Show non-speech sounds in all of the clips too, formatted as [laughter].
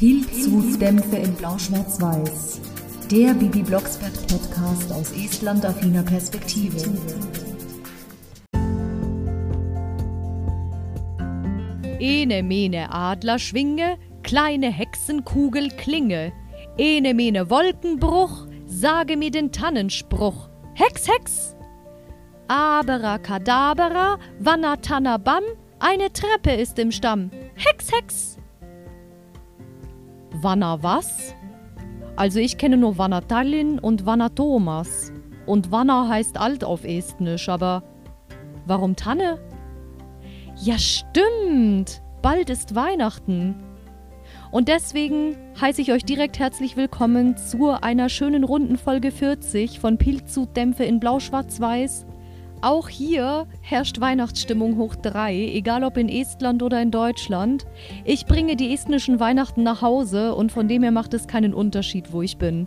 Pilzhutdämpfe in Blau-Schwarz-Weiß. Der Bibi Blocksberg Podcast aus Estland-affiner Perspektive. Ene mene Adlerschwinge, kleine Hexenkugel klinge. Ene mene Wolkenbruch, sage mir den Tannenspruch. Hex, Hex! Aberacadabra, Wannatanabam, eine Treppe ist im Stamm. Hex, Hex! Wanna was? Also ich kenne nur Wanna Tallinn und Wanna Thomas. Und Wanna heißt alt auf Estnisch, aber warum Tanne? Ja, stimmt. Bald ist Weihnachten. Und deswegen heiße ich euch direkt herzlich willkommen zu einer schönen runden Folge 40 von Pilzut-Dämpfe in Blau-Schwarz-Weiß. Auch hier herrscht Weihnachtsstimmung hoch 3, egal ob in Estland oder in Deutschland. Ich bringe die estnischen Weihnachten nach Hause und von dem her macht es keinen Unterschied, wo ich bin.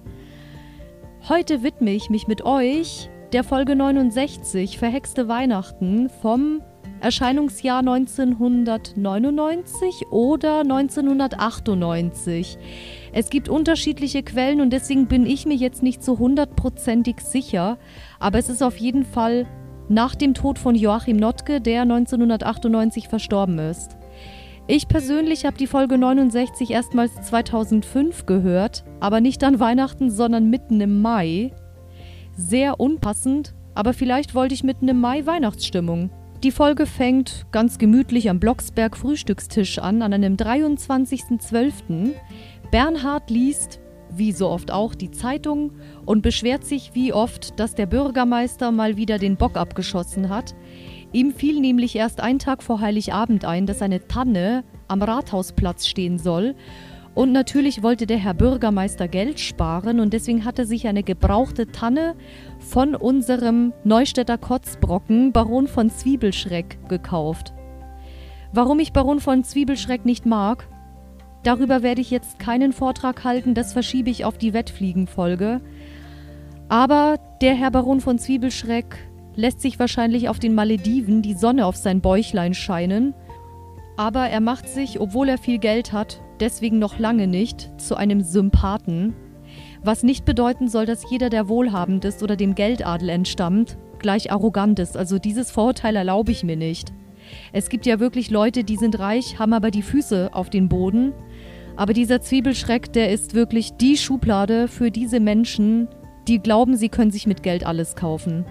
Heute widme ich mich mit euch der Folge 69 Verhexte Weihnachten vom Erscheinungsjahr 1999 oder 1998. Es gibt unterschiedliche Quellen und deswegen bin ich mir jetzt nicht so hundertprozentig sicher, aber es ist auf jeden Fall nach dem Tod von Joachim Notke, der 1998 verstorben ist. Ich persönlich habe die Folge 69 erstmals 2005 gehört, aber nicht an Weihnachten, sondern mitten im Mai. Sehr unpassend, aber vielleicht wollte ich mitten im Mai Weihnachtsstimmung. Die Folge fängt ganz gemütlich am Blocksberg Frühstückstisch an, an einem 23.12. Bernhard liest, wie so oft auch, die Zeitung und beschwert sich wie oft, dass der Bürgermeister mal wieder den Bock abgeschossen hat. Ihm fiel nämlich erst ein Tag vor Heiligabend ein, dass eine Tanne am Rathausplatz stehen soll und natürlich wollte der Herr Bürgermeister Geld sparen und deswegen hat er sich eine gebrauchte Tanne von unserem Neustädter Kotzbrocken Baron von Zwiebelschreck gekauft. Warum ich Baron von Zwiebelschreck nicht mag, darüber werde ich jetzt keinen Vortrag halten, das verschiebe ich auf die Wettfliegenfolge. Aber der Herr Baron von Zwiebelschreck lässt sich wahrscheinlich auf den Malediven die Sonne auf sein Bäuchlein scheinen. Aber er macht sich, obwohl er viel Geld hat, deswegen noch lange nicht zu einem Sympathen, was nicht bedeuten soll, dass jeder, der wohlhabend ist oder dem Geldadel entstammt, gleich arrogant ist. Also dieses Vorurteil erlaube ich mir nicht. Es gibt ja wirklich Leute, die sind reich, haben aber die Füße auf den Boden. Aber dieser Zwiebelschreck, der ist wirklich die Schublade für diese Menschen, die glauben, sie können sich mit Geld alles kaufen.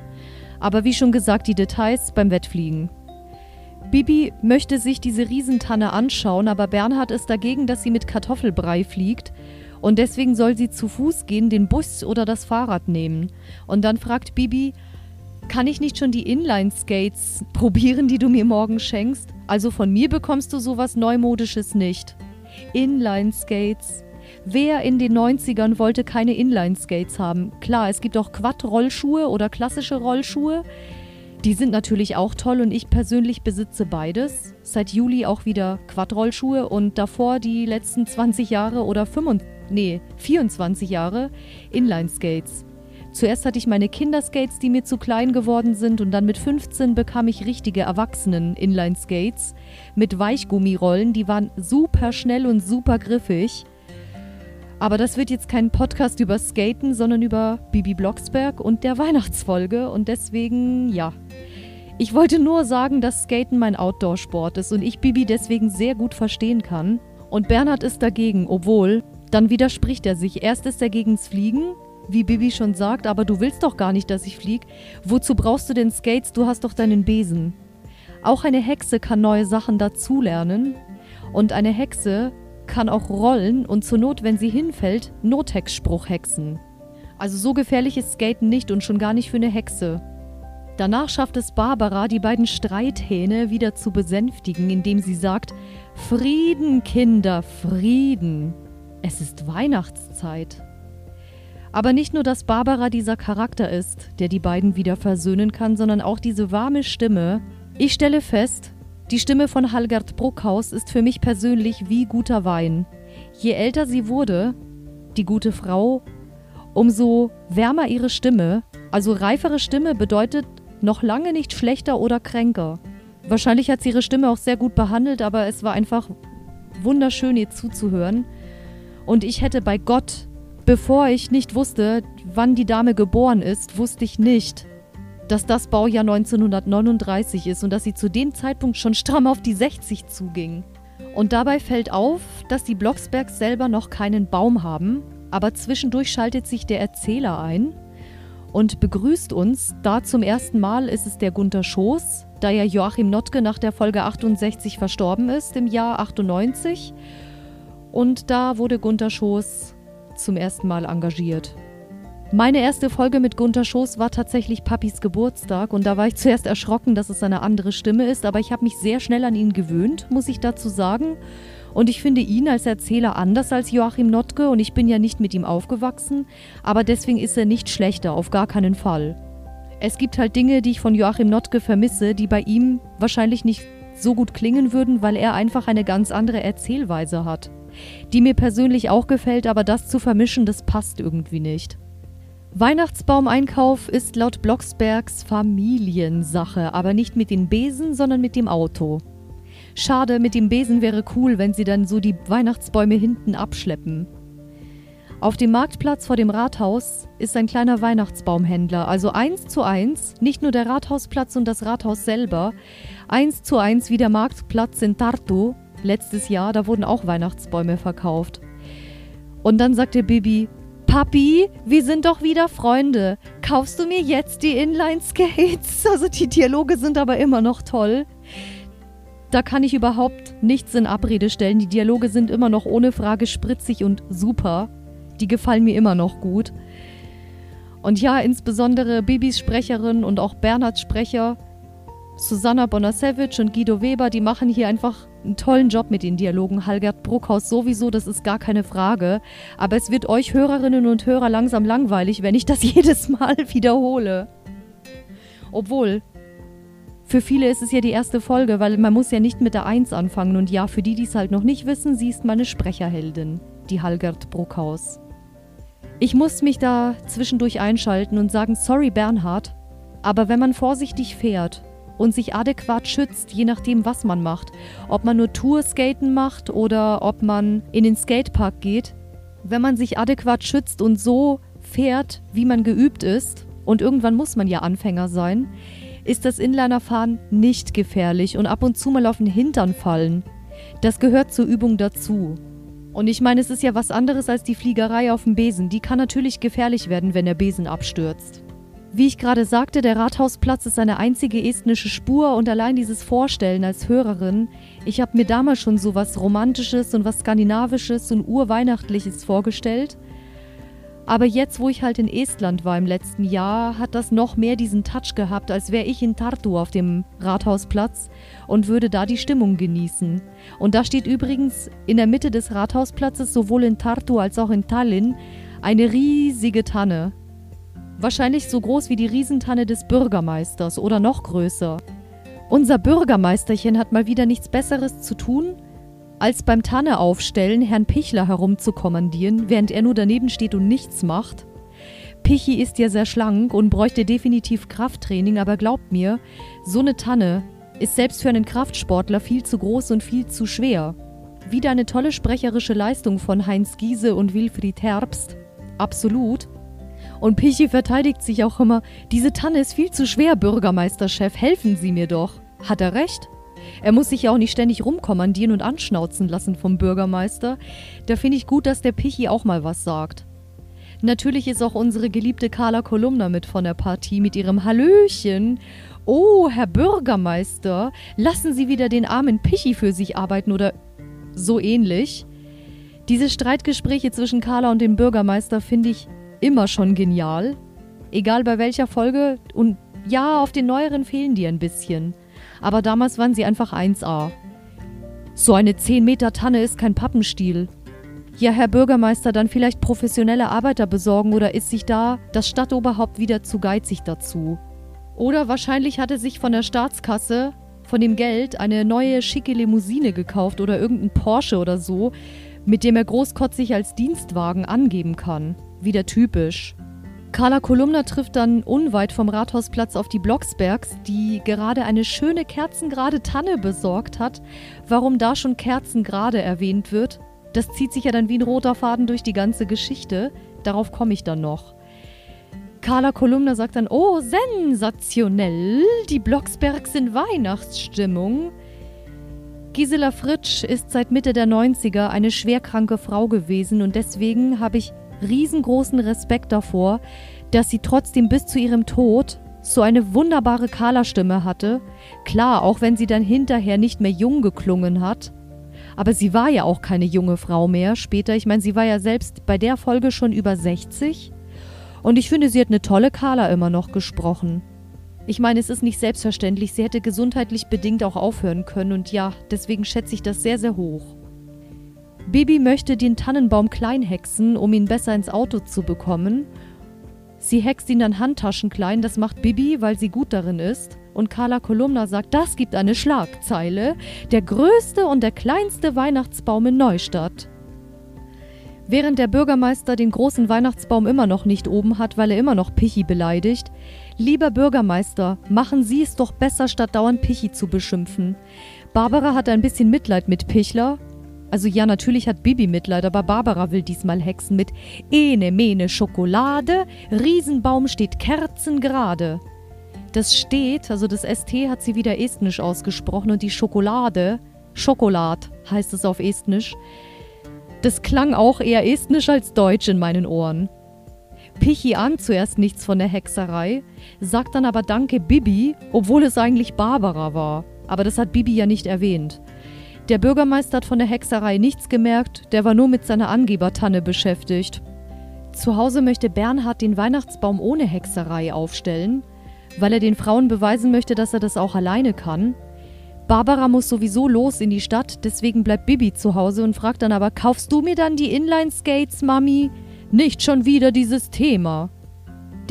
Aber wie schon gesagt, die Details beim Wettfliegen. Bibi möchte sich diese Riesentanne anschauen, aber Bernhard ist dagegen, dass sie mit Kartoffelbrei fliegt. Und deswegen soll sie zu Fuß gehen, den Bus oder das Fahrrad nehmen. Und dann fragt Bibi, kann ich nicht schon die Inline-Skates probieren, die du mir morgen schenkst? Also von mir bekommst du sowas Neumodisches nicht. Inline-Skates. Wer in den 90ern wollte keine Inline-Skates haben? Klar, es gibt auch Quad-Rollschuhe oder klassische Rollschuhe. Die sind natürlich auch toll und ich persönlich besitze beides. Seit Juli auch wieder Quadrollschuhe und davor die letzten 20 Jahre oder 25, nee, 24 Jahre Inline-Skates. Zuerst hatte ich meine Kinderskates, die mir zu klein geworden sind und dann mit 15 bekam ich richtige Erwachsenen Inline-Skates mit Weichgummirollen, die waren super schnell und super griffig. Aber das wird jetzt kein Podcast über Skaten, sondern über Bibi Blocksberg und der Weihnachtsfolge. Und deswegen, ja. Ich wollte nur sagen, dass Skaten mein Outdoor-Sport ist und ich Bibi deswegen sehr gut verstehen kann. Und Bernhard ist dagegen, obwohl, dann widerspricht er sich. Erst ist er gegens Fliegen, wie Bibi schon sagt, aber du willst doch gar nicht, dass ich fliege. Wozu brauchst du denn Skates? Du hast doch deinen Besen. Auch eine Hexe kann neue Sachen dazulernen. Und eine Hexe kann auch rollen und zur Not, wenn sie hinfällt, Nothex-Spruch hexen. Also so gefährlich ist Skaten nicht und schon gar nicht für eine Hexe. Danach schafft es Barbara, die beiden Streithähne wieder zu besänftigen, indem sie sagt: Frieden, Kinder, Frieden. Es ist Weihnachtszeit. Aber nicht nur, dass Barbara dieser Charakter ist, der die beiden wieder versöhnen kann, sondern auch diese warme Stimme. Ich stelle fest, die Stimme von Halgard Bruckhaus ist für mich persönlich wie guter Wein. Je älter sie wurde, die gute Frau, umso wärmer ihre Stimme. Also reifere Stimme bedeutet noch lange nicht schlechter oder kränker. Wahrscheinlich hat sie ihre Stimme auch sehr gut behandelt, aber es war einfach wunderschön, ihr zuzuhören. Und ich hätte bei Gott, bevor ich nicht wusste, wann die Dame geboren ist, wusste ich nicht, dass das Baujahr 1939 ist und dass sie zu dem Zeitpunkt schon stramm auf die 60 zuging. Und dabei fällt auf, dass die Blocksbergs selber noch keinen Baum haben, aber zwischendurch schaltet sich der Erzähler ein und begrüßt uns. Da zum ersten Mal ist es der Gunther Schoß, da ja Joachim Notke nach der Folge 68 verstorben ist im Jahr 98. Und da wurde Gunther Schoß zum ersten Mal engagiert. Meine erste Folge mit Gunther Schoß war tatsächlich Papis Geburtstag und da war ich zuerst erschrocken, dass es eine andere Stimme ist, aber ich habe mich sehr schnell an ihn gewöhnt, muss ich dazu sagen. Und ich finde ihn als Erzähler anders als Joachim Notke und ich bin ja nicht mit ihm aufgewachsen, aber deswegen ist er nicht schlechter, auf gar keinen Fall. Es gibt halt Dinge, die ich von Joachim Notke vermisse, die bei ihm wahrscheinlich nicht so gut klingen würden, weil er einfach eine ganz andere Erzählweise hat. Die mir persönlich auch gefällt, aber das zu vermischen, das passt irgendwie nicht. Weihnachtsbaumeinkauf ist laut Blocksbergs Familiensache, aber nicht mit den Besen, sondern mit dem Auto. Schade, mit dem Besen wäre cool, wenn sie dann so die Weihnachtsbäume hinten abschleppen. Auf dem Marktplatz vor dem Rathaus ist ein kleiner Weihnachtsbaumhändler, also eins zu eins, nicht nur der Rathausplatz und das Rathaus selber, eins zu eins wie der Marktplatz in Tartu letztes Jahr, da wurden auch Weihnachtsbäume verkauft. Und dann sagte Bibi, Papi, wir sind doch wieder Freunde. Kaufst du mir jetzt die Inline-Skates? [laughs] Also die Dialoge sind aber immer noch toll. Da kann ich überhaupt nichts in Abrede stellen. Die Dialoge sind immer noch ohne Frage spritzig und super. Die gefallen mir immer noch gut. Und ja, insbesondere Bibis Sprecherin und auch Bernhards Sprecher, Susanna Bonasewicz und Guido Weber, die machen hier einfach einen tollen Job mit den Dialogen. Halgert Bruckhaus sowieso, das ist gar keine Frage. Aber es wird euch Hörerinnen und Hörer langsam langweilig, wenn ich das [laughs] jedes Mal wiederhole. Obwohl, für viele ist es ja die erste Folge, weil man muss ja nicht mit der Eins anfangen. Und ja, für die, die es halt noch nicht wissen, sie ist meine Sprecherheldin, die Halgert Bruckhaus. Ich muss mich da zwischendurch einschalten und sagen, sorry Bernhard, aber wenn man vorsichtig fährt und sich adäquat schützt, je nachdem, was man macht. Ob man nur Tourskaten macht oder ob man in den Skatepark geht. Wenn man sich adäquat schützt und so fährt, wie man geübt ist, und irgendwann muss man ja Anfänger sein, ist das Inlinerfahren nicht gefährlich und ab und zu mal auf den Hintern fallen. Das gehört zur Übung dazu. Und ich meine, es ist ja was anderes als die Fliegerei auf dem Besen. Die kann natürlich gefährlich werden, wenn der Besen abstürzt. Wie ich gerade sagte, der Rathausplatz ist eine einzige estnische Spur und allein dieses Vorstellen als Hörerin, ich habe mir damals schon so was Romantisches und was Skandinavisches und Urweihnachtliches vorgestellt. Aber jetzt, wo ich halt in Estland war im letzten Jahr, hat das noch mehr diesen Touch gehabt, als wäre ich in Tartu auf dem Rathausplatz und würde da die Stimmung genießen. Und da steht übrigens in der Mitte des Rathausplatzes, sowohl in Tartu als auch in Tallinn, eine riesige Tanne. Wahrscheinlich so groß wie die Riesentanne des Bürgermeisters oder noch größer. Unser Bürgermeisterchen hat mal wieder nichts Besseres zu tun, als beim Tanne aufstellen Herrn Pichler herumzukommandieren, während er nur daneben steht und nichts macht. Pichi ist ja sehr schlank und bräuchte definitiv Krafttraining, aber glaubt mir, so eine Tanne ist selbst für einen Kraftsportler viel zu groß und viel zu schwer. Wieder eine tolle sprecherische Leistung von Heinz Giese und Wilfried Herbst. Absolut. Und Pichi verteidigt sich auch immer, diese Tanne ist viel zu schwer, Bürgermeisterchef, helfen Sie mir doch. Hat er recht? Er muss sich ja auch nicht ständig rumkommandieren und anschnauzen lassen vom Bürgermeister. Da finde ich gut, dass der Pichi auch mal was sagt. Natürlich ist auch unsere geliebte Carla Kolumna mit von der Partie mit ihrem Hallöchen. Oh, Herr Bürgermeister, lassen Sie wieder den armen Pichi für sich arbeiten oder so ähnlich. Diese Streitgespräche zwischen Carla und dem Bürgermeister finde ich immer schon genial. Egal bei welcher Folge. Und ja, auf den neueren fehlen die ein bisschen. Aber damals waren sie einfach 1A. So eine 10 Meter Tanne ist kein Pappenstiel. Ja, Herr Bürgermeister, dann vielleicht professionelle Arbeiter besorgen oder ist sich da das Stadtoberhaupt wieder zu geizig dazu? Oder wahrscheinlich hat er sich von der Staatskasse, von dem Geld, eine neue schicke Limousine gekauft oder irgendein Porsche oder so, mit dem er großkotzig als Dienstwagen angeben kann. Wieder typisch. Carla Kolumna trifft dann unweit vom Rathausplatz auf die Blocksbergs, die gerade eine schöne kerzengerade Tanne besorgt hat. Warum da schon kerzengerade erwähnt wird, Das zieht sich ja dann wie ein roter Faden durch die ganze Geschichte. Darauf komme ich dann noch. Carla Kolumna sagt dann, oh, sensationell, die Blocksbergs in Weihnachtsstimmung. Gisela Fritsch ist seit Mitte der 90er eine schwerkranke Frau gewesen und deswegen habe ich riesengroßen Respekt davor, dass sie trotzdem bis zu ihrem Tod so eine wunderbare Carla-Stimme hatte. Klar, auch wenn sie dann hinterher nicht mehr jung geklungen hat. Aber sie war ja auch keine junge Frau mehr später. Ich meine, sie war ja selbst bei der Folge schon über 60. Und ich finde, sie hat eine tolle Carla immer noch gesprochen. Ich meine, es ist nicht selbstverständlich, sie hätte gesundheitlich bedingt auch aufhören können und ja, deswegen schätze ich das sehr, sehr hoch. Bibi möchte den Tannenbaum klein hexen, um ihn besser ins Auto zu bekommen. Sie hext ihn dann Handtaschen klein, das macht Bibi, weil sie gut darin ist. Und Carla Kolumna sagt, das gibt eine Schlagzeile. Der größte und der kleinste Weihnachtsbaum in Neustadt. Während der Bürgermeister den großen Weihnachtsbaum immer noch nicht oben hat, weil er immer noch Pichi beleidigt. Lieber Bürgermeister, machen Sie es doch besser, statt dauernd Pichi zu beschimpfen. Barbara hat ein bisschen Mitleid mit Pichler. Also ja, natürlich hat Bibi Mitleid, aber Barbara will diesmal hexen mit Ene Mene Schokolade, Riesenbaum steht kerzengerade. Das steht, also das ST hat sie wieder estnisch ausgesprochen und die Schokolade, Schokolad heißt es auf estnisch, das klang auch eher estnisch als deutsch in meinen Ohren. Pichi ahnt zuerst nichts von der Hexerei, sagt dann aber Danke Bibi, obwohl es eigentlich Barbara war. Aber das hat Bibi ja nicht erwähnt. Der Bürgermeister hat von der Hexerei nichts gemerkt, der war nur mit seiner Angebertanne beschäftigt. Zu Hause möchte Bernhard den Weihnachtsbaum ohne Hexerei aufstellen, weil er den Frauen beweisen möchte, dass er das auch alleine kann. Barbara muss sowieso los in die Stadt, deswegen bleibt Bibi zu Hause und fragt dann aber: Kaufst du mir dann die Inline-Skates, Mami? Nicht schon wieder dieses Thema.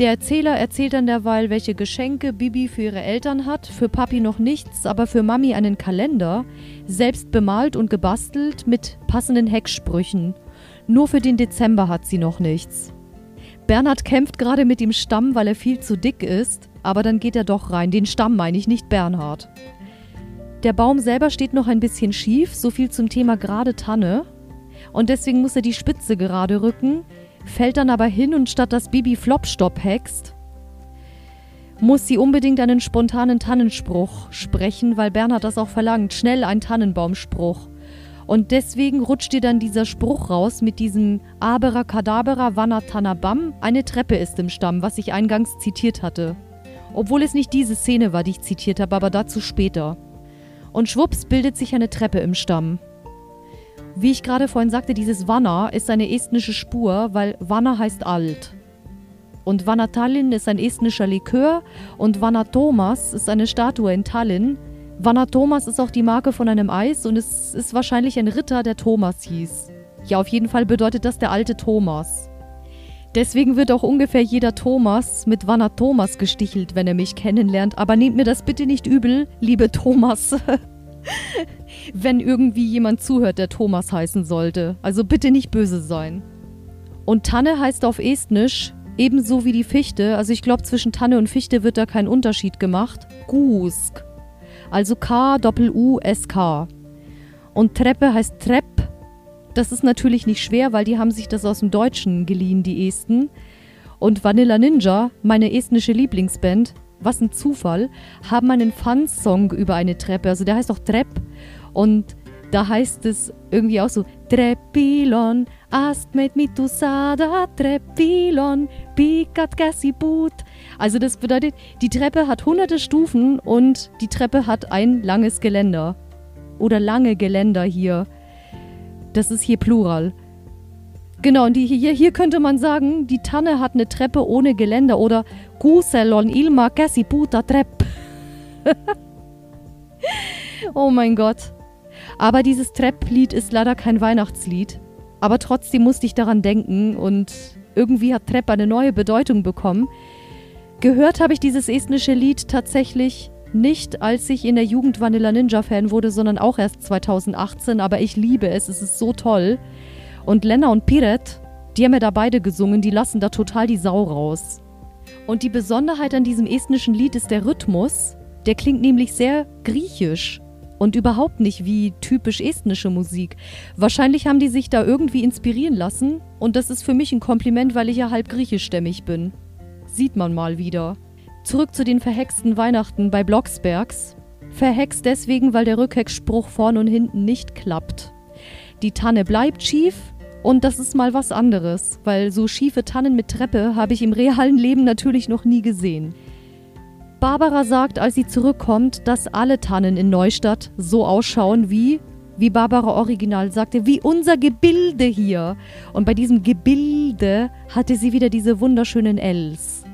Der Erzähler erzählt dann derweil, welche Geschenke Bibi für ihre Eltern hat. Für Papi noch nichts, aber für Mami einen Kalender. Selbst bemalt und gebastelt mit passenden Hecksprüchen. Nur für den Dezember hat sie noch nichts. Bernhard kämpft gerade mit dem Stamm, weil er viel zu dick ist. Aber dann geht er doch rein. Den Stamm meine ich, nicht Bernhard. Der Baum selber steht noch ein bisschen schief, so viel zum Thema gerade Tanne. Und deswegen muss er die Spitze gerade rücken, fällt dann aber hin und statt dass Bibi Flopstopp hext, muss sie unbedingt einen spontanen Tannenspruch sprechen, weil Bernhard das auch verlangt. Schnell ein Tannenbaumspruch. Und deswegen rutscht ihr dann dieser Spruch raus mit diesem Abera Kadabera Vanatanabam. Eine Treppe ist im Stamm, was ich eingangs zitiert hatte. Obwohl es nicht diese Szene war, die ich zitiert habe, aber dazu später und schwupps bildet sich eine Treppe im Stamm. Wie ich gerade vorhin sagte, dieses Vanna ist eine estnische Spur, weil Vanna heißt alt. Und Vanna Tallinn ist ein estnischer Likör und Vanna Thomas ist eine Statue in Tallinn. Vanna Thomas ist auch die Marke von einem Eis und es ist wahrscheinlich ein Ritter, der Thomas hieß. Ja, auf jeden Fall bedeutet das der alte Thomas. Deswegen wird auch ungefähr jeder Thomas mit Wanner Thomas gestichelt, wenn er mich kennenlernt. Aber nehmt mir das bitte nicht übel, liebe Thomas. [laughs] wenn irgendwie jemand zuhört, der Thomas heißen sollte. Also bitte nicht böse sein. Und Tanne heißt auf Estnisch ebenso wie die Fichte. Also ich glaube, zwischen Tanne und Fichte wird da kein Unterschied gemacht. Gusk. Also K-U-S-K. Und Treppe heißt Trepp das ist natürlich nicht schwer, weil die haben sich das aus dem Deutschen geliehen, die Esten. Und Vanilla Ninja, meine estnische Lieblingsband, was ein Zufall, haben einen Fun-Song über eine Treppe. Also der heißt auch Trepp. Und da heißt es irgendwie auch so: Treppilon, ast mit mitusada, Treppilon, pikat kasibut. Also das bedeutet, die Treppe hat hunderte Stufen und die Treppe hat ein langes Geländer. Oder lange Geländer hier. Das ist hier Plural. Genau, und die, hier, hier könnte man sagen, die Tanne hat eine Treppe ohne Geländer oder Kuselon ilma käsi puta trepp. [laughs] oh mein Gott. Aber dieses Trepp-Lied ist leider kein Weihnachtslied. Aber trotzdem musste ich daran denken und irgendwie hat Trepp eine neue Bedeutung bekommen. Gehört habe ich dieses estnische Lied tatsächlich nicht, als ich in der Jugend Vanilla Ninja Fan wurde, sondern auch erst 2018. Aber ich liebe es, es ist so toll. Und Lena und Piret, die haben ja da beide gesungen, die lassen da total die Sau raus. Und die Besonderheit an diesem estnischen Lied ist der Rhythmus. Der klingt nämlich sehr griechisch. Und überhaupt nicht wie typisch estnische Musik. Wahrscheinlich haben die sich da irgendwie inspirieren lassen und das ist für mich ein Kompliment, weil ich ja halb griechischstämmig bin. Sieht man mal wieder. Zurück zu den verhexten Weihnachten bei Blocksbergs. Verhext deswegen, weil der Rückheckspruch vorn und hinten nicht klappt. Die Tanne bleibt schief und das ist mal was anderes, weil so schiefe Tannen mit Treppe habe ich im realen Leben natürlich noch nie gesehen. Barbara sagt, als sie zurückkommt, dass alle Tannen in Neustadt so ausschauen wie, wie Barbara Original sagte, wie unser Gebilde hier. Und bei diesem Gebilde hatte sie wieder diese wunderschönen Ls.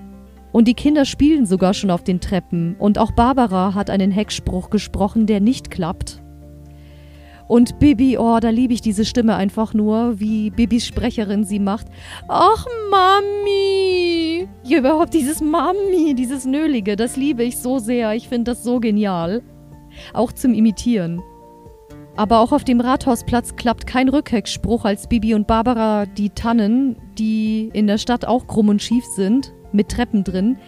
Und die Kinder spielen sogar schon auf den Treppen. Und auch Barbara hat einen Heckspruch gesprochen, der nicht klappt. Und Bibi, oh, da liebe ich diese Stimme einfach nur, wie Bibis Sprecherin sie macht. Ach, Mami! Ja, überhaupt dieses Mami, dieses Nölige, das liebe ich so sehr. Ich finde das so genial. Auch zum Imitieren. Aber auch auf dem Rathausplatz klappt kein Rückheckspruch, als Bibi und Barbara die Tannen, die in der Stadt auch krumm und schief sind, mit Treppen drin,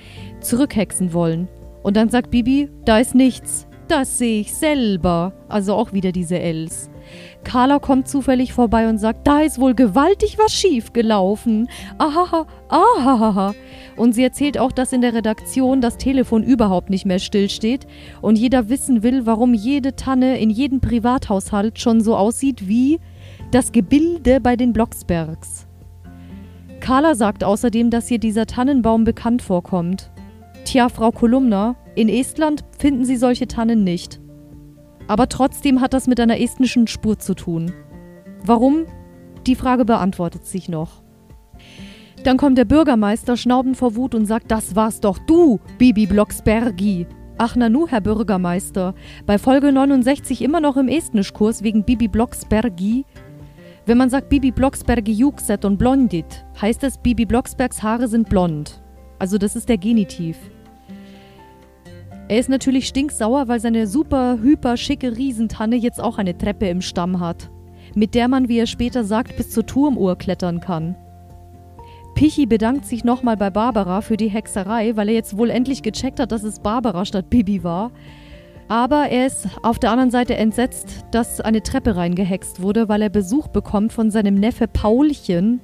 zurückhexen wollen. Und dann sagt Bibi, da ist nichts. Das sehe ich selber. Also auch wieder diese Els. Carla kommt zufällig vorbei und sagt, da ist wohl gewaltig was schief gelaufen. Ahaha, ahaha. Und sie erzählt auch, dass in der Redaktion das Telefon überhaupt nicht mehr stillsteht und jeder wissen will, warum jede Tanne in jedem Privathaushalt schon so aussieht wie das Gebilde bei den Blocksbergs. Carla sagt außerdem, dass ihr dieser Tannenbaum bekannt vorkommt. Tja, Frau Kolumna, in Estland finden Sie solche Tannen nicht. Aber trotzdem hat das mit einer estnischen Spur zu tun. Warum? Die Frage beantwortet sich noch. Dann kommt der Bürgermeister schnaubend vor Wut und sagt, das war's doch du, Bibi Blocksbergi. Ach nanu, Herr Bürgermeister, bei Folge 69 immer noch im Estnischkurs wegen Bibi Blocksbergi. Wenn man sagt Bibi Blocksbergi Juxet und blondit, heißt es Bibi Blocksbergs Haare sind blond. Also das ist der Genitiv. Er ist natürlich stinksauer, weil seine super, hyper schicke Riesentanne jetzt auch eine Treppe im Stamm hat, mit der man, wie er später sagt, bis zur Turmuhr klettern kann. Pichi bedankt sich nochmal bei Barbara für die Hexerei, weil er jetzt wohl endlich gecheckt hat, dass es Barbara statt Bibi war. Aber er ist auf der anderen Seite entsetzt, dass eine Treppe reingehext wurde, weil er Besuch bekommt von seinem Neffe Paulchen,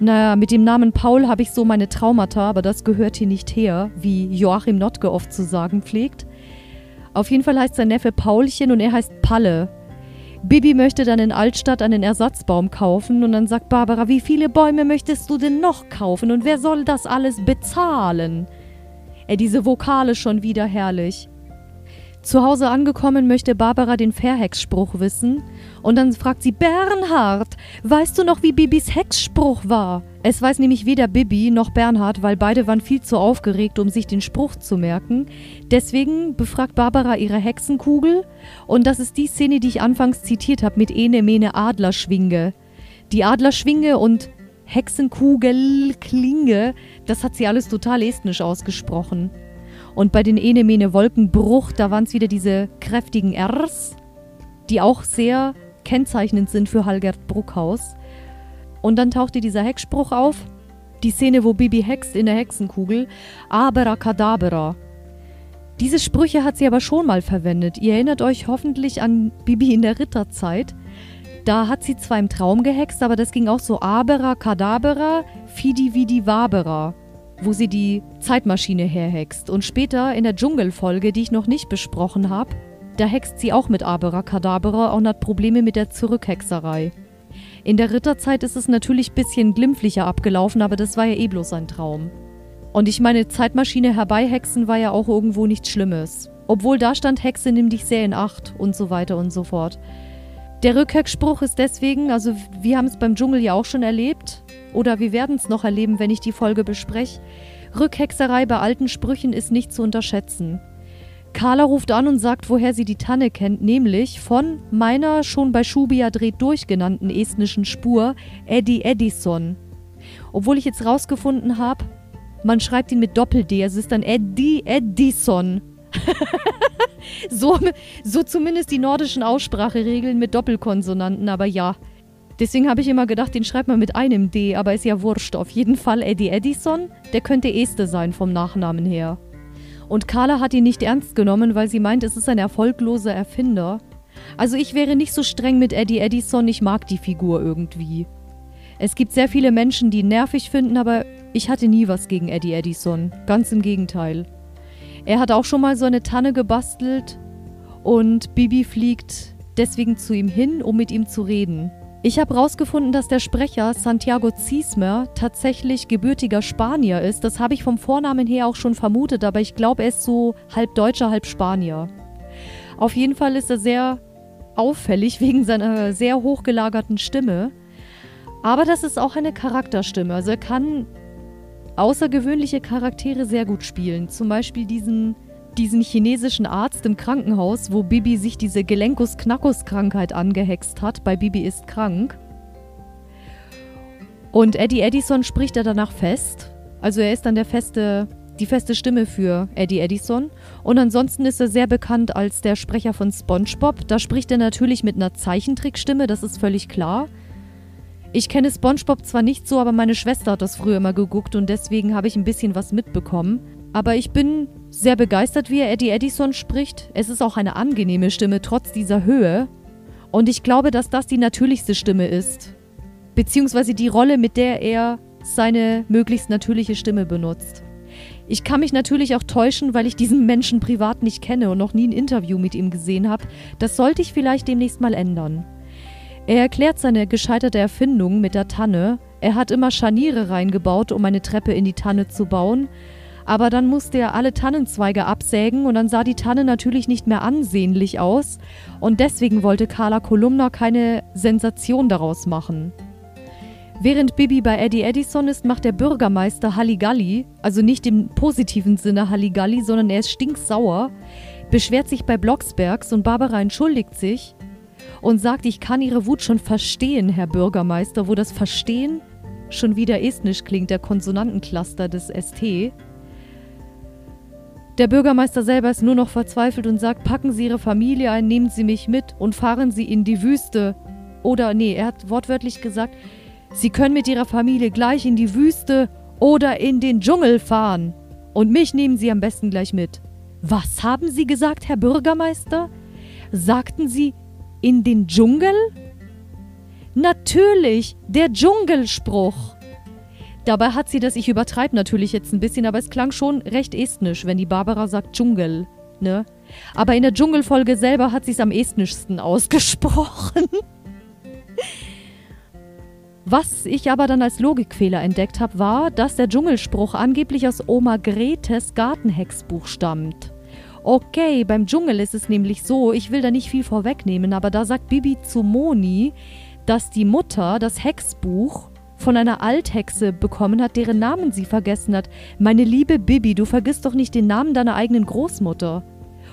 naja, mit dem Namen Paul habe ich so meine Traumata, aber das gehört hier nicht her, wie Joachim Notke oft zu sagen pflegt. Auf jeden Fall heißt sein Neffe Paulchen und er heißt Palle. Bibi möchte dann in Altstadt einen Ersatzbaum kaufen und dann sagt Barbara, wie viele Bäume möchtest du denn noch kaufen und wer soll das alles bezahlen? Ey, diese Vokale schon wieder herrlich. Zu Hause angekommen möchte Barbara den Verhexspruch wissen und dann fragt sie Bernhard, weißt du noch, wie Bibis Hexspruch war? Es weiß nämlich weder Bibi noch Bernhard, weil beide waren viel zu aufgeregt, um sich den Spruch zu merken. Deswegen befragt Barbara ihre Hexenkugel und das ist die Szene, die ich anfangs zitiert habe mit Ene Mene Adlerschwinge. Die Adlerschwinge und Hexenkugel Klinge, das hat sie alles total estnisch ausgesprochen. Und bei den Enemene Wolkenbruch, da waren es wieder diese kräftigen Rs, die auch sehr kennzeichnend sind für Halgert Bruckhaus. Und dann tauchte dieser Hexspruch auf. Die Szene, wo Bibi hext in der Hexenkugel. Abracadabra. Diese Sprüche hat sie aber schon mal verwendet. Ihr erinnert euch hoffentlich an Bibi in der Ritterzeit. Da hat sie zwar im Traum gehext, aber das ging auch so Abracadabra, Fidi Vidi Wabera wo sie die Zeitmaschine herhext. Und später in der Dschungelfolge, die ich noch nicht besprochen habe, da hext sie auch mit Abracadabra und hat Probleme mit der Zurückhexerei. In der Ritterzeit ist es natürlich ein bisschen glimpflicher abgelaufen, aber das war ja eh bloß ein Traum. Und ich meine, Zeitmaschine herbeihexen war ja auch irgendwo nichts Schlimmes. Obwohl da stand, Hexe nimm dich sehr in Acht und so weiter und so fort. Der Rückheckspruch ist deswegen, also wir haben es beim Dschungel ja auch schon erlebt, oder wir werden es noch erleben, wenn ich die Folge bespreche. Rückhexerei bei alten Sprüchen ist nicht zu unterschätzen. Carla ruft an und sagt, woher sie die Tanne kennt, nämlich von meiner schon bei Schubia dreht durch genannten estnischen Spur Eddie Edison. Obwohl ich jetzt rausgefunden habe, man schreibt ihn mit Doppel-D, es ist dann Eddie Edison. [laughs] so, so zumindest die nordischen Ausspracheregeln mit Doppelkonsonanten, aber ja. Deswegen habe ich immer gedacht, den schreibt man mit einem D, aber ist ja wurscht. Auf jeden Fall Eddie Edison, der könnte Este sein vom Nachnamen her. Und Carla hat ihn nicht ernst genommen, weil sie meint, es ist ein erfolgloser Erfinder. Also ich wäre nicht so streng mit Eddie Edison, ich mag die Figur irgendwie. Es gibt sehr viele Menschen, die ihn nervig finden, aber ich hatte nie was gegen Eddie Edison. Ganz im Gegenteil. Er hat auch schon mal so eine Tanne gebastelt und Bibi fliegt deswegen zu ihm hin, um mit ihm zu reden. Ich habe herausgefunden, dass der Sprecher Santiago Ziesmer tatsächlich gebürtiger Spanier ist. Das habe ich vom Vornamen her auch schon vermutet, aber ich glaube, er ist so halb Deutscher, halb Spanier. Auf jeden Fall ist er sehr auffällig [laughs] wegen seiner sehr hochgelagerten Stimme. Aber das ist auch eine Charakterstimme. Also er kann außergewöhnliche Charaktere sehr gut spielen. Zum Beispiel diesen diesen chinesischen Arzt im Krankenhaus, wo Bibi sich diese Gelenkus-Knackus-Krankheit angehext hat. Bei Bibi ist krank. Und Eddie Edison spricht er danach fest. Also er ist dann der feste, die feste Stimme für Eddie Edison. Und ansonsten ist er sehr bekannt als der Sprecher von SpongeBob. Da spricht er natürlich mit einer Zeichentrickstimme, das ist völlig klar. Ich kenne SpongeBob zwar nicht so, aber meine Schwester hat das früher immer geguckt und deswegen habe ich ein bisschen was mitbekommen. Aber ich bin sehr begeistert, wie er Eddie Edison spricht. Es ist auch eine angenehme Stimme, trotz dieser Höhe. Und ich glaube, dass das die natürlichste Stimme ist. Beziehungsweise die Rolle, mit der er seine möglichst natürliche Stimme benutzt. Ich kann mich natürlich auch täuschen, weil ich diesen Menschen privat nicht kenne und noch nie ein Interview mit ihm gesehen habe. Das sollte ich vielleicht demnächst mal ändern. Er erklärt seine gescheiterte Erfindung mit der Tanne. Er hat immer Scharniere reingebaut, um eine Treppe in die Tanne zu bauen. Aber dann musste er alle Tannenzweige absägen und dann sah die Tanne natürlich nicht mehr ansehnlich aus. Und deswegen wollte Carla Kolumna keine Sensation daraus machen. Während Bibi bei Eddie Edison ist, macht der Bürgermeister Halligalli, also nicht im positiven Sinne Halligalli, sondern er ist stinksauer, beschwert sich bei Blocksbergs und Barbara entschuldigt sich und sagt, ich kann Ihre Wut schon verstehen, Herr Bürgermeister, wo das Verstehen schon wieder estnisch klingt, der Konsonantencluster des ST. Der Bürgermeister selber ist nur noch verzweifelt und sagt, packen Sie Ihre Familie ein, nehmen Sie mich mit und fahren Sie in die Wüste. Oder nee, er hat wortwörtlich gesagt, Sie können mit Ihrer Familie gleich in die Wüste oder in den Dschungel fahren. Und mich nehmen Sie am besten gleich mit. Was haben Sie gesagt, Herr Bürgermeister? Sagten Sie in den Dschungel? Natürlich, der Dschungelspruch. Dabei hat sie das, ich übertreibe natürlich jetzt ein bisschen, aber es klang schon recht estnisch, wenn die Barbara sagt Dschungel, ne? Aber in der Dschungelfolge selber hat sie es am estnischsten ausgesprochen. [laughs] Was ich aber dann als Logikfehler entdeckt habe, war, dass der Dschungelspruch angeblich aus Oma Gretes Gartenhexbuch stammt. Okay, beim Dschungel ist es nämlich so, ich will da nicht viel vorwegnehmen, aber da sagt Bibi zu Moni, dass die Mutter das Hexbuch von einer Althexe bekommen hat, deren Namen sie vergessen hat. Meine liebe Bibi, du vergisst doch nicht den Namen deiner eigenen Großmutter.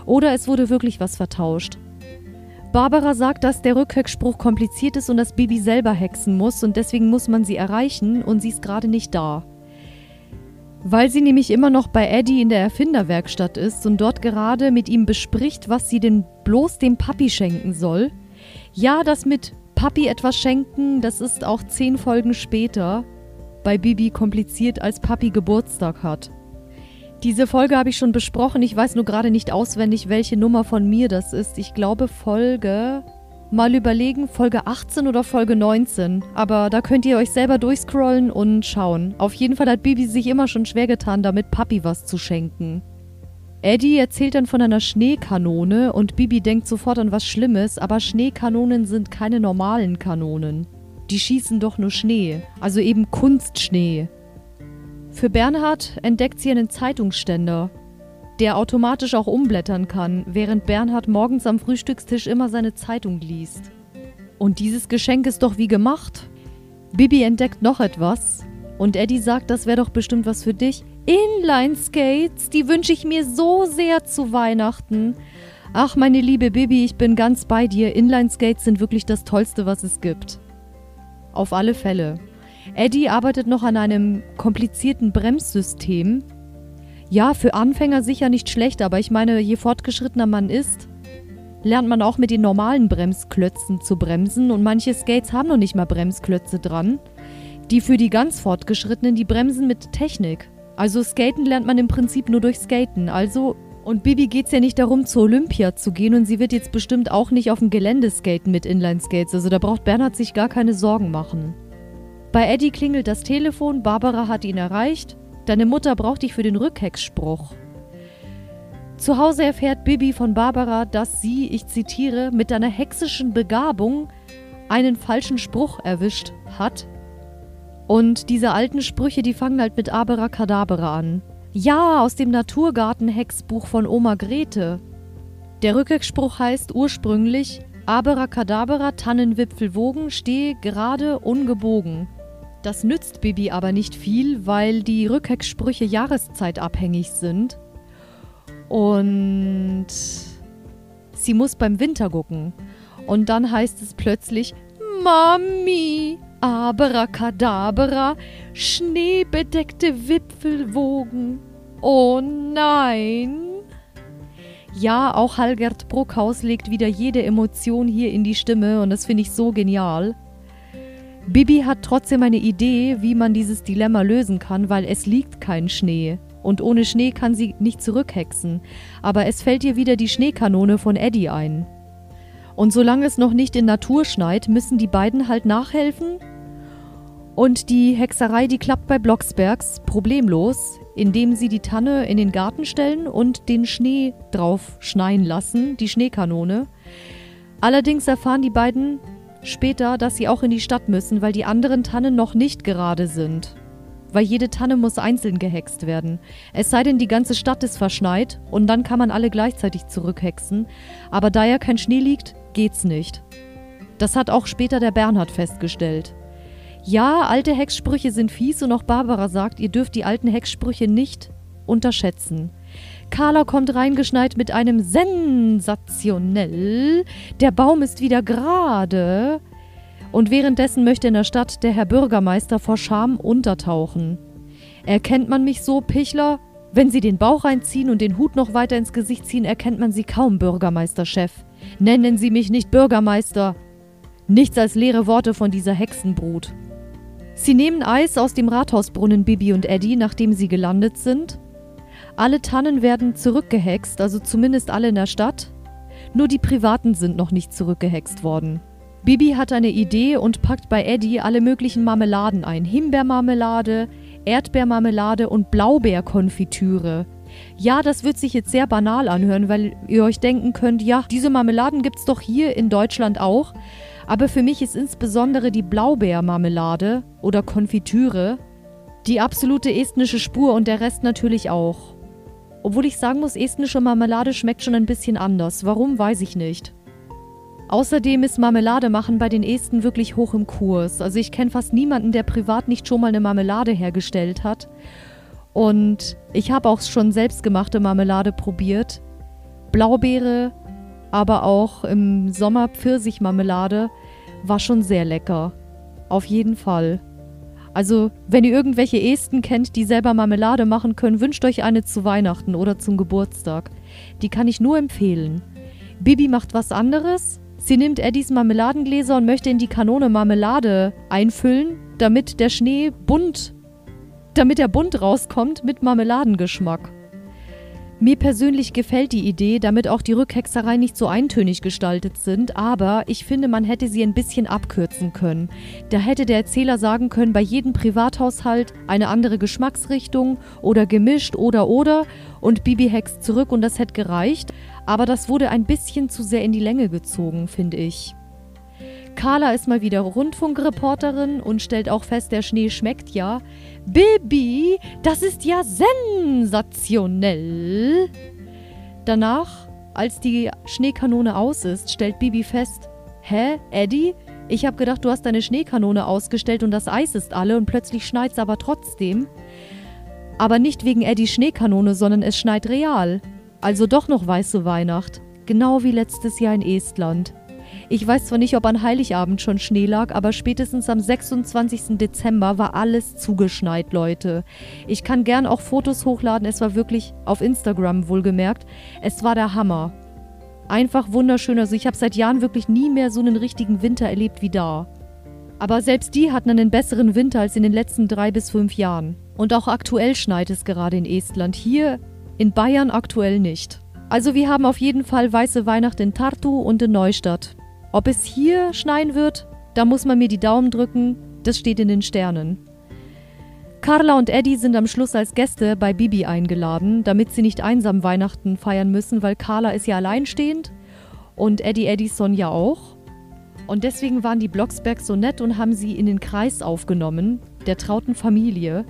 Oder es wurde wirklich was vertauscht. Barbara sagt, dass der Rückhexspruch kompliziert ist und dass Bibi selber hexen muss und deswegen muss man sie erreichen und sie ist gerade nicht da. Weil sie nämlich immer noch bei Eddie in der Erfinderwerkstatt ist und dort gerade mit ihm bespricht, was sie denn bloß dem Papi schenken soll. Ja, das mit Papi etwas schenken, das ist auch zehn Folgen später bei Bibi kompliziert, als Papi Geburtstag hat. Diese Folge habe ich schon besprochen, ich weiß nur gerade nicht auswendig, welche Nummer von mir das ist. Ich glaube Folge... Mal überlegen, Folge 18 oder Folge 19. Aber da könnt ihr euch selber durchscrollen und schauen. Auf jeden Fall hat Bibi sich immer schon schwer getan, damit Papi was zu schenken. Eddie erzählt dann von einer Schneekanone und Bibi denkt sofort an was Schlimmes, aber Schneekanonen sind keine normalen Kanonen. Die schießen doch nur Schnee, also eben Kunstschnee. Für Bernhard entdeckt sie einen Zeitungsständer, der automatisch auch umblättern kann, während Bernhard morgens am Frühstückstisch immer seine Zeitung liest. Und dieses Geschenk ist doch wie gemacht. Bibi entdeckt noch etwas und Eddie sagt, das wäre doch bestimmt was für dich. Inline-Skates, die wünsche ich mir so sehr zu Weihnachten. Ach, meine liebe Bibi, ich bin ganz bei dir. Inline-Skates sind wirklich das Tollste, was es gibt. Auf alle Fälle. Eddie arbeitet noch an einem komplizierten Bremssystem. Ja, für Anfänger sicher nicht schlecht, aber ich meine, je fortgeschrittener man ist, lernt man auch mit den normalen Bremsklötzen zu bremsen und manche Skates haben noch nicht mal Bremsklötze dran. Die für die ganz Fortgeschrittenen, die bremsen mit Technik. Also Skaten lernt man im Prinzip nur durch Skaten. Also und Bibi geht es ja nicht darum, zur Olympia zu gehen und sie wird jetzt bestimmt auch nicht auf dem Gelände skaten mit Inline-Skates. Also da braucht Bernhard sich gar keine Sorgen machen. Bei Eddie klingelt das Telefon, Barbara hat ihn erreicht. Deine Mutter braucht dich für den Rückhecksspruch. Zu Hause erfährt Bibi von Barbara, dass sie, ich zitiere, mit einer hexischen Begabung einen falschen Spruch erwischt hat. Und diese alten Sprüche, die fangen halt mit Abracadabra an. Ja, aus dem Naturgarten-Hexbuch von Oma Grete. Der Rückwärtsspruch heißt ursprünglich Abracadabra, Tannenwipfel wogen, stehe gerade ungebogen. Das nützt Bibi aber nicht viel, weil die Rückheckssprüche jahreszeitabhängig sind. Und sie muss beim Winter gucken. Und dann heißt es plötzlich, Mami, Abracadabra, schneebedeckte Wipfelwogen. Oh nein! Ja, auch Halgert Bruckhaus legt wieder jede Emotion hier in die Stimme und das finde ich so genial. Bibi hat trotzdem eine Idee, wie man dieses Dilemma lösen kann, weil es liegt kein Schnee. Und ohne Schnee kann sie nicht zurückhexen. Aber es fällt ihr wieder die Schneekanone von Eddie ein. Und solange es noch nicht in Natur schneit, müssen die beiden halt nachhelfen und die Hexerei, die klappt bei Blocksbergs problemlos, indem sie die Tanne in den Garten stellen und den Schnee drauf schneien lassen, die Schneekanone. Allerdings erfahren die beiden später, dass sie auch in die Stadt müssen, weil die anderen Tannen noch nicht gerade sind. Weil jede Tanne muss einzeln gehext werden. Es sei denn, die ganze Stadt ist verschneit und dann kann man alle gleichzeitig zurückhexen. Aber da ja kein Schnee liegt, geht's nicht. Das hat auch später der Bernhard festgestellt. Ja, alte Hexsprüche sind fies und auch Barbara sagt, ihr dürft die alten Hexsprüche nicht unterschätzen. Carla kommt reingeschneit mit einem sensationell. Der Baum ist wieder gerade. Und währenddessen möchte in der Stadt der Herr Bürgermeister vor Scham untertauchen. Erkennt man mich so, Pichler? Wenn Sie den Bauch reinziehen und den Hut noch weiter ins Gesicht ziehen, erkennt man Sie kaum Bürgermeisterchef. Nennen Sie mich nicht Bürgermeister. Nichts als leere Worte von dieser Hexenbrut. Sie nehmen Eis aus dem Rathausbrunnen Bibi und Eddie, nachdem sie gelandet sind. Alle Tannen werden zurückgehext, also zumindest alle in der Stadt. Nur die privaten sind noch nicht zurückgehext worden. Bibi hat eine Idee und packt bei Eddie alle möglichen Marmeladen ein. Himbeermarmelade, Erdbeermarmelade und Blaubeerkonfitüre. Ja, das wird sich jetzt sehr banal anhören, weil ihr euch denken könnt, ja, diese Marmeladen gibt es doch hier in Deutschland auch. Aber für mich ist insbesondere die Blaubeermarmelade oder Konfitüre die absolute estnische Spur und der Rest natürlich auch. Obwohl ich sagen muss, estnische Marmelade schmeckt schon ein bisschen anders. Warum, weiß ich nicht. Außerdem ist Marmelade machen bei den Esten wirklich hoch im Kurs. Also ich kenne fast niemanden, der privat nicht schon mal eine Marmelade hergestellt hat. Und ich habe auch schon selbstgemachte Marmelade probiert. Blaubeere, aber auch im Sommer Pfirsichmarmelade war schon sehr lecker. Auf jeden Fall. Also, wenn ihr irgendwelche Esten kennt, die selber Marmelade machen können, wünscht euch eine zu Weihnachten oder zum Geburtstag. Die kann ich nur empfehlen. Bibi macht was anderes. Sie nimmt Eddies Marmeladengläser und möchte in die Kanone Marmelade einfüllen, damit der Schnee bunt, damit er bunt rauskommt mit Marmeladengeschmack. Mir persönlich gefällt die Idee, damit auch die Rückhexerei nicht so eintönig gestaltet sind, aber ich finde, man hätte sie ein bisschen abkürzen können. Da hätte der Erzähler sagen können, bei jedem Privathaushalt eine andere Geschmacksrichtung oder gemischt oder oder und Bibi hext zurück und das hätte gereicht, aber das wurde ein bisschen zu sehr in die Länge gezogen, finde ich. Carla ist mal wieder Rundfunkreporterin und stellt auch fest, der Schnee schmeckt ja. Bibi, das ist ja sensationell. Danach, als die Schneekanone aus ist, stellt Bibi fest, hä, Eddie? Ich hab gedacht, du hast deine Schneekanone ausgestellt und das Eis ist alle und plötzlich schneit's aber trotzdem. Aber nicht wegen Eddies Schneekanone, sondern es schneit real. Also doch noch weiße Weihnacht. Genau wie letztes Jahr in Estland. Ich weiß zwar nicht, ob an Heiligabend schon Schnee lag, aber spätestens am 26. Dezember war alles zugeschneit, Leute. Ich kann gern auch Fotos hochladen, es war wirklich auf Instagram wohlgemerkt. Es war der Hammer. Einfach wunderschön. Also ich habe seit Jahren wirklich nie mehr so einen richtigen Winter erlebt wie da. Aber selbst die hatten einen besseren Winter als in den letzten drei bis fünf Jahren. Und auch aktuell schneit es gerade in Estland. Hier in Bayern aktuell nicht. Also wir haben auf jeden Fall weiße Weihnacht in Tartu und in Neustadt. Ob es hier schneien wird, da muss man mir die Daumen drücken, das steht in den Sternen. Carla und Eddie sind am Schluss als Gäste bei Bibi eingeladen, damit sie nicht einsam Weihnachten feiern müssen, weil Carla ist ja alleinstehend und Eddie Edison ja auch. Und deswegen waren die Blocksberg so nett und haben sie in den Kreis aufgenommen, der trauten Familie,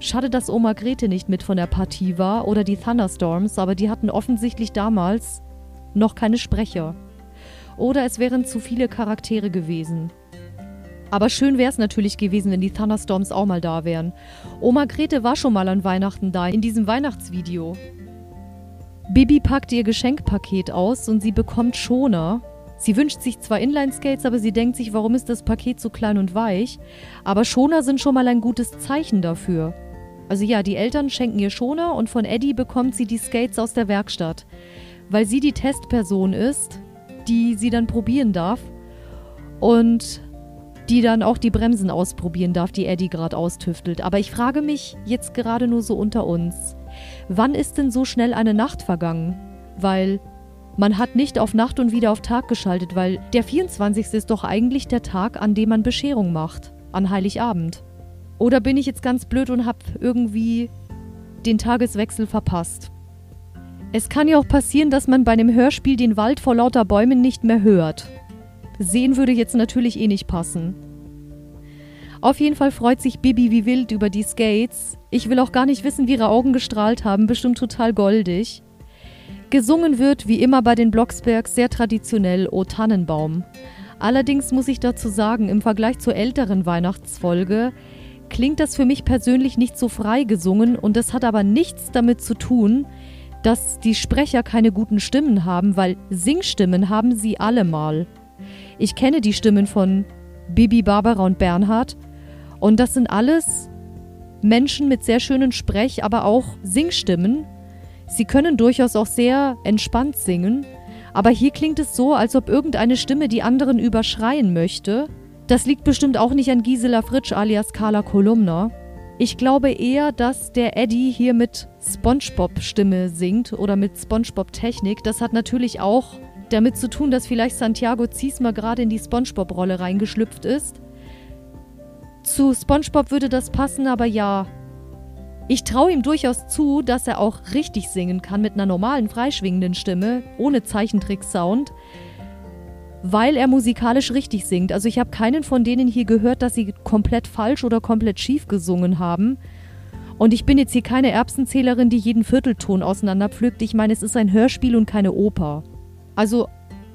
Schade, dass Oma Grete nicht mit von der Partie war oder die Thunderstorms, aber die hatten offensichtlich damals noch keine Sprecher. Oder es wären zu viele Charaktere gewesen. Aber schön wäre es natürlich gewesen, wenn die Thunderstorms auch mal da wären. Oma Grete war schon mal an Weihnachten da, in diesem Weihnachtsvideo. Bibi packt ihr Geschenkpaket aus und sie bekommt Schoner. Sie wünscht sich zwar Inline-Skates, aber sie denkt sich, warum ist das Paket so klein und weich? Aber Schoner sind schon mal ein gutes Zeichen dafür. Also ja, die Eltern schenken ihr Schoner und von Eddie bekommt sie die Skates aus der Werkstatt, weil sie die Testperson ist, die sie dann probieren darf und die dann auch die Bremsen ausprobieren darf, die Eddie gerade austüftelt. Aber ich frage mich jetzt gerade nur so unter uns, wann ist denn so schnell eine Nacht vergangen? Weil man hat nicht auf Nacht und wieder auf Tag geschaltet, weil der 24. ist doch eigentlich der Tag, an dem man Bescherung macht, an Heiligabend. Oder bin ich jetzt ganz blöd und habe irgendwie den Tageswechsel verpasst? Es kann ja auch passieren, dass man bei einem Hörspiel den Wald vor lauter Bäumen nicht mehr hört. Sehen würde jetzt natürlich eh nicht passen. Auf jeden Fall freut sich Bibi wie wild über die Skates. Ich will auch gar nicht wissen, wie ihre Augen gestrahlt haben, bestimmt total goldig. Gesungen wird, wie immer bei den Blocksbergs, sehr traditionell O Tannenbaum. Allerdings muss ich dazu sagen, im Vergleich zur älteren Weihnachtsfolge klingt das für mich persönlich nicht so frei gesungen und das hat aber nichts damit zu tun, dass die Sprecher keine guten Stimmen haben, weil Singstimmen haben sie alle mal. Ich kenne die Stimmen von Bibi, Barbara und Bernhard und das sind alles Menschen mit sehr schönen Sprech, aber auch Singstimmen. Sie können durchaus auch sehr entspannt singen, aber hier klingt es so, als ob irgendeine Stimme die anderen überschreien möchte das liegt bestimmt auch nicht an Gisela Fritsch alias Carla Kolumna. Ich glaube eher, dass der Eddie hier mit SpongeBob-Stimme singt oder mit SpongeBob-Technik. Das hat natürlich auch damit zu tun, dass vielleicht Santiago Ziesmer gerade in die SpongeBob-Rolle reingeschlüpft ist. Zu SpongeBob würde das passen, aber ja. Ich traue ihm durchaus zu, dass er auch richtig singen kann mit einer normalen freischwingenden Stimme, ohne Zeichentrick-Sound weil er musikalisch richtig singt. Also ich habe keinen von denen hier gehört, dass sie komplett falsch oder komplett schief gesungen haben. Und ich bin jetzt hier keine Erbsenzählerin, die jeden Viertelton auseinanderpflückt. Ich meine, es ist ein Hörspiel und keine Oper. Also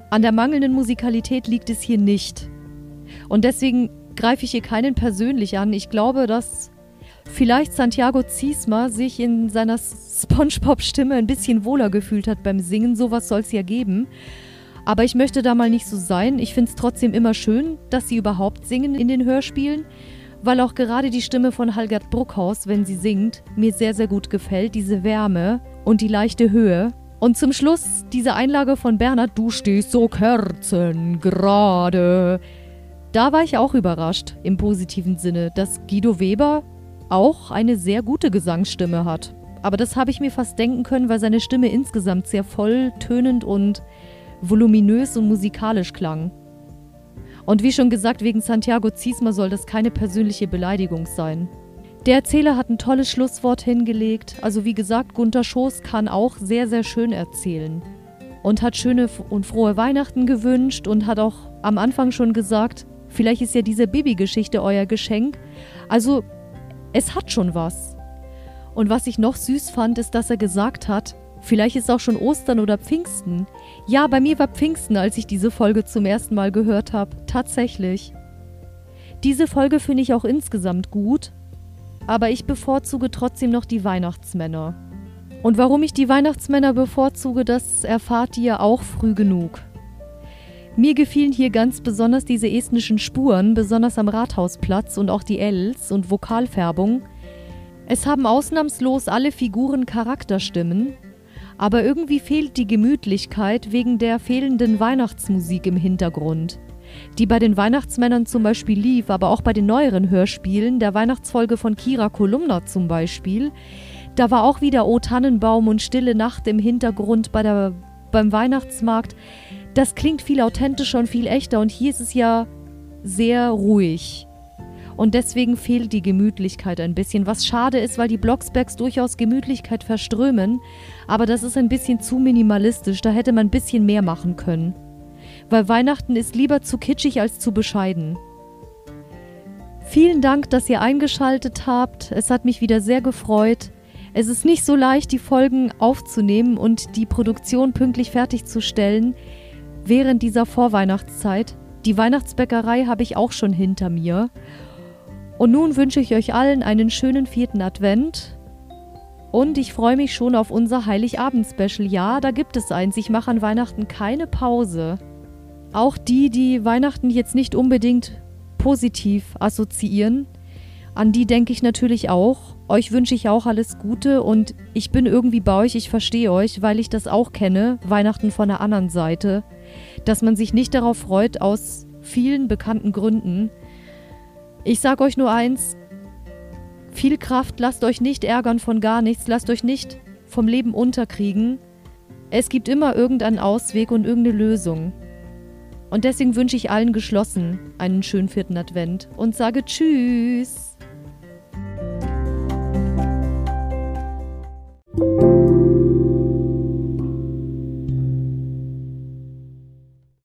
an der mangelnden Musikalität liegt es hier nicht. Und deswegen greife ich hier keinen persönlich an. Ich glaube, dass vielleicht Santiago Ziesma sich in seiner [laughs] SpongeBob-Stimme ein bisschen wohler gefühlt hat beim Singen. Sowas soll es ja geben. Aber ich möchte da mal nicht so sein. Ich finde es trotzdem immer schön, dass sie überhaupt singen in den Hörspielen, weil auch gerade die Stimme von Halgert Bruckhaus, wenn sie singt, mir sehr, sehr gut gefällt. Diese Wärme und die leichte Höhe. Und zum Schluss diese Einlage von Bernhard, du stehst so kerzengerade. Da war ich auch überrascht, im positiven Sinne, dass Guido Weber auch eine sehr gute Gesangsstimme hat. Aber das habe ich mir fast denken können, weil seine Stimme insgesamt sehr volltönend und voluminös und musikalisch klang. Und wie schon gesagt, wegen Santiago Ziesmer soll das keine persönliche Beleidigung sein. Der Erzähler hat ein tolles Schlusswort hingelegt. Also wie gesagt, Gunther Schoß kann auch sehr, sehr schön erzählen. Und hat schöne und frohe Weihnachten gewünscht und hat auch am Anfang schon gesagt, vielleicht ist ja diese Babygeschichte euer Geschenk. Also es hat schon was. Und was ich noch süß fand, ist, dass er gesagt hat, Vielleicht ist auch schon Ostern oder Pfingsten. Ja, bei mir war Pfingsten, als ich diese Folge zum ersten Mal gehört habe. Tatsächlich. Diese Folge finde ich auch insgesamt gut, aber ich bevorzuge trotzdem noch die Weihnachtsmänner. Und warum ich die Weihnachtsmänner bevorzuge, das erfahrt ihr auch früh genug. Mir gefielen hier ganz besonders diese estnischen Spuren, besonders am Rathausplatz und auch die Ls und Vokalfärbung. Es haben ausnahmslos alle Figuren Charakterstimmen, aber irgendwie fehlt die Gemütlichkeit wegen der fehlenden Weihnachtsmusik im Hintergrund. die bei den Weihnachtsmännern zum Beispiel lief, aber auch bei den neueren Hörspielen, der Weihnachtsfolge von Kira Kolumna zum Beispiel. Da war auch wieder O Tannenbaum und Stille Nacht im Hintergrund bei der, beim Weihnachtsmarkt. Das klingt viel authentischer und viel echter und hier ist es ja sehr ruhig. Und deswegen fehlt die Gemütlichkeit ein bisschen, was schade ist, weil die Blocksbergs durchaus Gemütlichkeit verströmen, aber das ist ein bisschen zu minimalistisch, da hätte man ein bisschen mehr machen können. Weil Weihnachten ist lieber zu kitschig als zu bescheiden. Vielen Dank, dass ihr eingeschaltet habt. Es hat mich wieder sehr gefreut. Es ist nicht so leicht, die Folgen aufzunehmen und die Produktion pünktlich fertigzustellen während dieser Vorweihnachtszeit. Die Weihnachtsbäckerei habe ich auch schon hinter mir. Und nun wünsche ich euch allen einen schönen vierten Advent. Und ich freue mich schon auf unser Heiligabend-Special. Ja, da gibt es eins. Ich mache an Weihnachten keine Pause. Auch die, die Weihnachten jetzt nicht unbedingt positiv assoziieren, an die denke ich natürlich auch. Euch wünsche ich auch alles Gute und ich bin irgendwie bei euch, ich verstehe euch, weil ich das auch kenne, Weihnachten von der anderen Seite, dass man sich nicht darauf freut aus vielen bekannten Gründen. Ich sag euch nur eins: viel Kraft, lasst euch nicht ärgern von gar nichts, lasst euch nicht vom Leben unterkriegen. Es gibt immer irgendeinen Ausweg und irgendeine Lösung. Und deswegen wünsche ich allen geschlossen einen schönen vierten Advent und sage Tschüss.